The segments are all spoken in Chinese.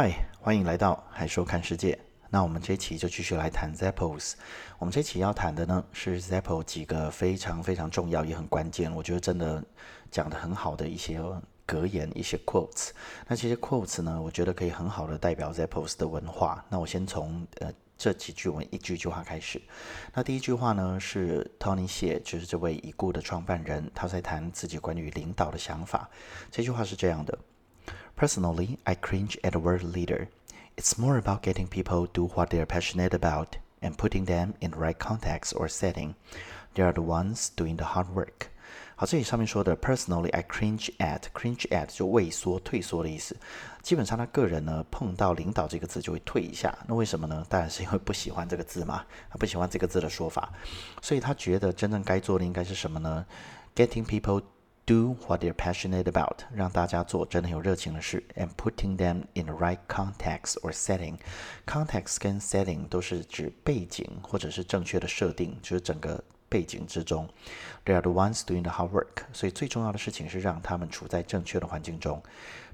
嗨，欢迎来到海说看世界。那我们这期就继续来谈 Zappos。我们这期要谈的呢是 Zappos 几个非常非常重要也很关键，我觉得真的讲的很好的一些格言、一些 quotes。那这些 quotes 呢，我觉得可以很好的代表 Zappos 的文化。那我先从呃这几句文一句句话开始。那第一句话呢是 Tony 写，就是这位已故的创办人，他在谈自己关于领导的想法。这句话是这样的。Personally, I cringe at the word leader. It's more about getting people do what they're passionate about and putting them in the right context or setting. They are the ones doing the hard work. 好，这里上面说的 personally I cringe at cringe at 就畏缩、退缩的意思。基本上他个人呢碰到领导这个字就会退一下。那为什么呢？当然是因为不喜欢这个字嘛，他不喜欢这个字的说法。所以他觉得真正该做的应该是什么呢？Getting people do what they're passionate about，让大家做真的有热情的事，and putting them in the right context or setting。context 跟 setting 都是指背景或者是正确的设定，就是整个背景之中。They are the ones doing the hard work。所以最重要的事情是让他们处在正确的环境中。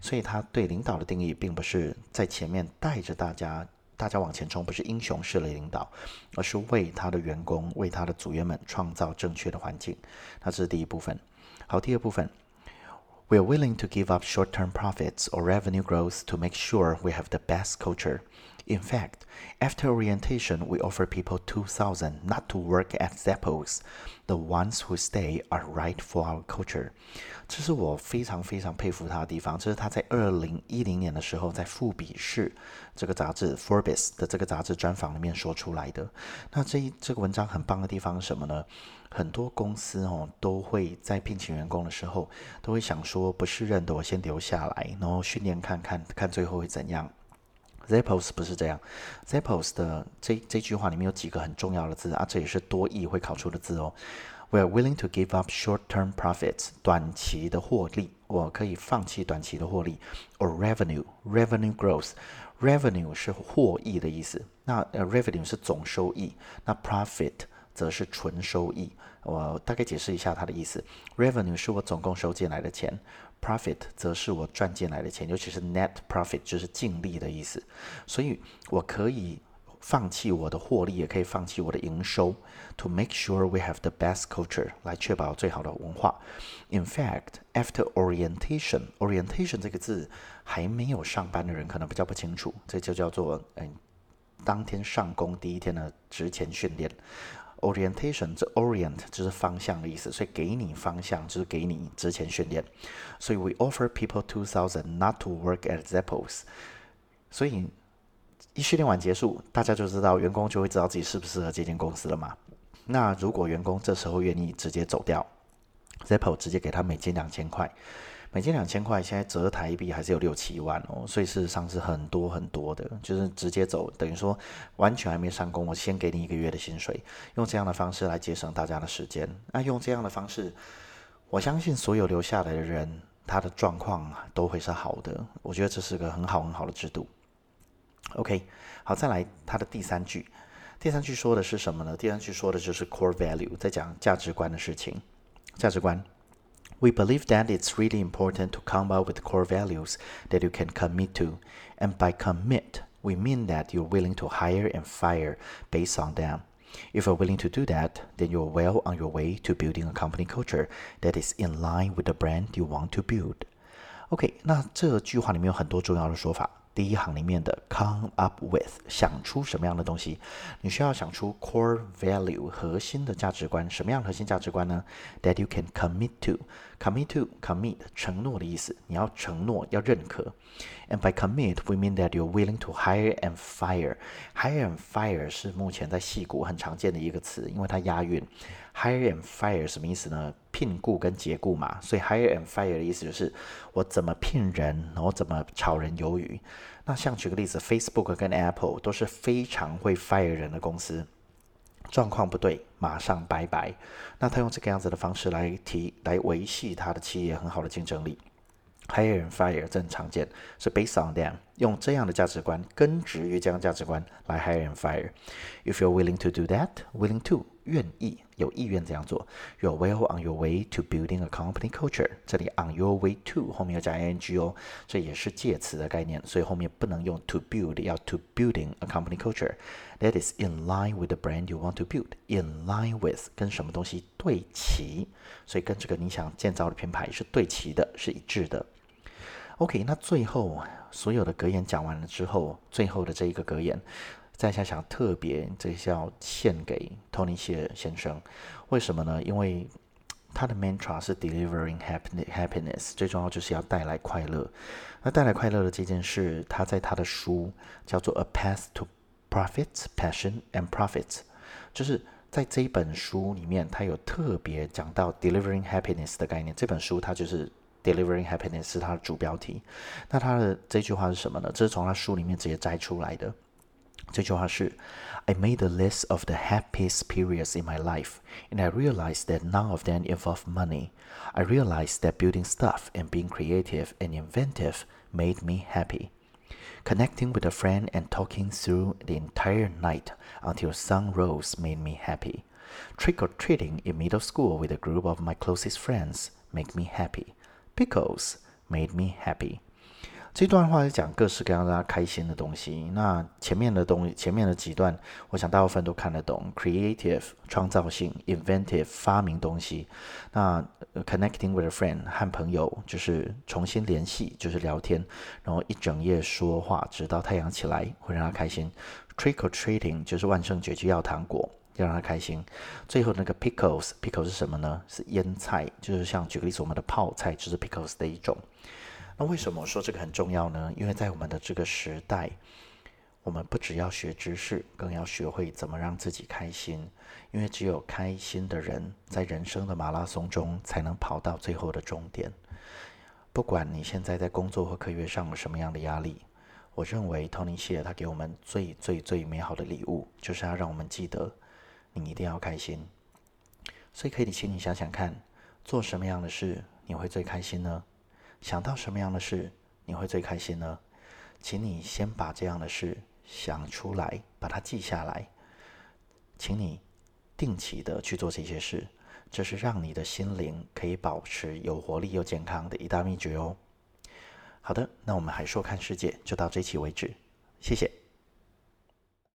所以他对领导的定义并不是在前面带着大家。大家往前冲，不是英雄式的领导，而是为他的员工、为他的组员们创造正确的环境。那这是第一部分。好，第二部分，We are willing to give up short-term profits or revenue growth to make sure we have the best culture. In fact, after orientation, we offer people 2,000 not to work at Zappos. The ones who stay are right for our culture. 这是我非常非常佩服他的地方。这是他在二零一零年的时候，在《富比士》这个杂志 （Forbes） 的这个杂志专访里面说出来的。那这一这个文章很棒的地方是什么呢？很多公司哦都会在聘请员工的时候，都会想说，不是认的我先留下来，然后训练看看看最后会怎样。Zappos 不是这样，Zappos 的这这句话里面有几个很重要的字啊，这也是多义会考出的字哦。We are willing to give up short-term profits，短期的获利，我可以放弃短期的获利，or revenue，revenue growth，revenue 是获益的意思，那 revenue 是总收益，那 profit 则是纯收益。我大概解释一下它的意思，revenue 是我总共收进来的钱。Profit 则是我赚进来的钱，尤其是 net profit 就是净利的意思。所以我可以放弃我的获利，也可以放弃我的营收，to make sure we have the best culture 来确保最好的文化。In fact, after orientation，orientation 这个字还没有上班的人可能比较不清楚，这就叫做嗯，当天上工第一天的职前训练。Orientation，这 orient 就是方向的意思，所以给你方向就是给你之前训练。所以 we offer people two thousand not to work at Zappos。所以一训练完结束，大家就知道员工就会知道自己适不适合这间公司了嘛。那如果员工这时候愿意直接走掉，Zappos 直接给他每斤两千块。每件两千块，现在折台币还是有六七万哦，所以事实上是很多很多的，就是直接走，等于说完全还没上工，我先给你一个月的薪水，用这样的方式来节省大家的时间。那用这样的方式，我相信所有留下来的人，他的状况都会是好的。我觉得这是个很好很好的制度。OK，好，再来他的第三句，第三句说的是什么呢？第三句说的就是 core value，在讲价值观的事情，价值观。We believe that it's really important to come up with core values that you can commit to. And by commit, we mean that you're willing to hire and fire based on them. If you're willing to do that, then you're well on your way to building a company culture that is in line with the brand you want to build. OK，那这句话里面有很多重要的说法。 第一行里面的 come up with 想出什么样的东西，你需要想出 core value 核心的价值观，什么样核心价值观呢？That you can commit to，commit to commit 承诺的意思，你要承诺要认可。And by commit we mean that you're willing to hire and fire。hire and fire 是目前在戏骨很常见的一个词，因为它押韵。Hire and fire 什么意思呢？聘雇跟解雇嘛，所以 hire and fire 的意思就是我怎么聘人，然后怎么炒人鱿鱼。那像举个例子，Facebook 跟 Apple 都是非常会 fire 人的公司，状况不对马上拜拜。那他用这个样子的方式来提来维系他的企业很好的竞争力。Hire and fire 正常见，是 based on them。用这样的价值观根植于这样价值观来 hire and fire。If you're willing to do that, willing to 愿意有意愿这样做，you're well on your way to building a company culture。这里 on your way to 后面要加 ing 哦，这也是介词的概念，所以后面不能用 to build，要 to building a company culture that is in line with the brand you want to build。in line with 跟什么东西对齐，所以跟这个你想建造的品牌是对齐的，是一致的。OK，那最后所有的格言讲完了之后，最后的这一个格言，在下想特别这是要献给 Tony 谢先生，为什么呢？因为他的 mantra 是 delivering happiness，最重要就是要带来快乐。那带来快乐的这件事，他在他的书叫做《A Path to Profit, Passion and Profit》，就是在这一本书里面，他有特别讲到 delivering happiness 的概念。这本书它就是。Delivering happiness 是它的主标题。那它的这句话是什么呢？这是从他书里面直接摘出来的。这句话是：I made a list of the happiest periods in my life, and I realized that none of them involved money. I realized that building stuff and being creative and inventive made me happy. Connecting with a friend and talking through the entire night until sun rose made me happy. Trick or treating in middle school with a group of my closest friends made me happy. Pickles made me happy。这段话是讲各式各样让他开心的东西。那前面的东前面的几段，我想大部分都看得懂。Creative 创造性，inventive 发明东西。那 connecting with a friend 和朋友就是重新联系，就是聊天，然后一整夜说话，直到太阳起来，会让他开心。Trick or treating 就是万圣节就要糖果。要让他开心。最后那个 pickles，pickles 是什么呢？是腌菜，就是像举个例子，我们的泡菜就是 pickles 的一种。那为什么说这个很重要呢？因为在我们的这个时代，我们不只要学知识，更要学会怎么让自己开心。因为只有开心的人，在人生的马拉松中才能跑到最后的终点。不管你现在在工作或课业上有什么样的压力，我认为 Tony 谢他给我们最最最美好的礼物，就是要让我们记得。你一定要开心，所以可以请你想想看，做什么样的事你会最开心呢？想到什么样的事你会最开心呢？请你先把这样的事想出来，把它记下来。请你定期的去做这些事，这是让你的心灵可以保持有活力又健康的一大秘诀哦。好的，那我们还说看世界就到这期为止，谢谢。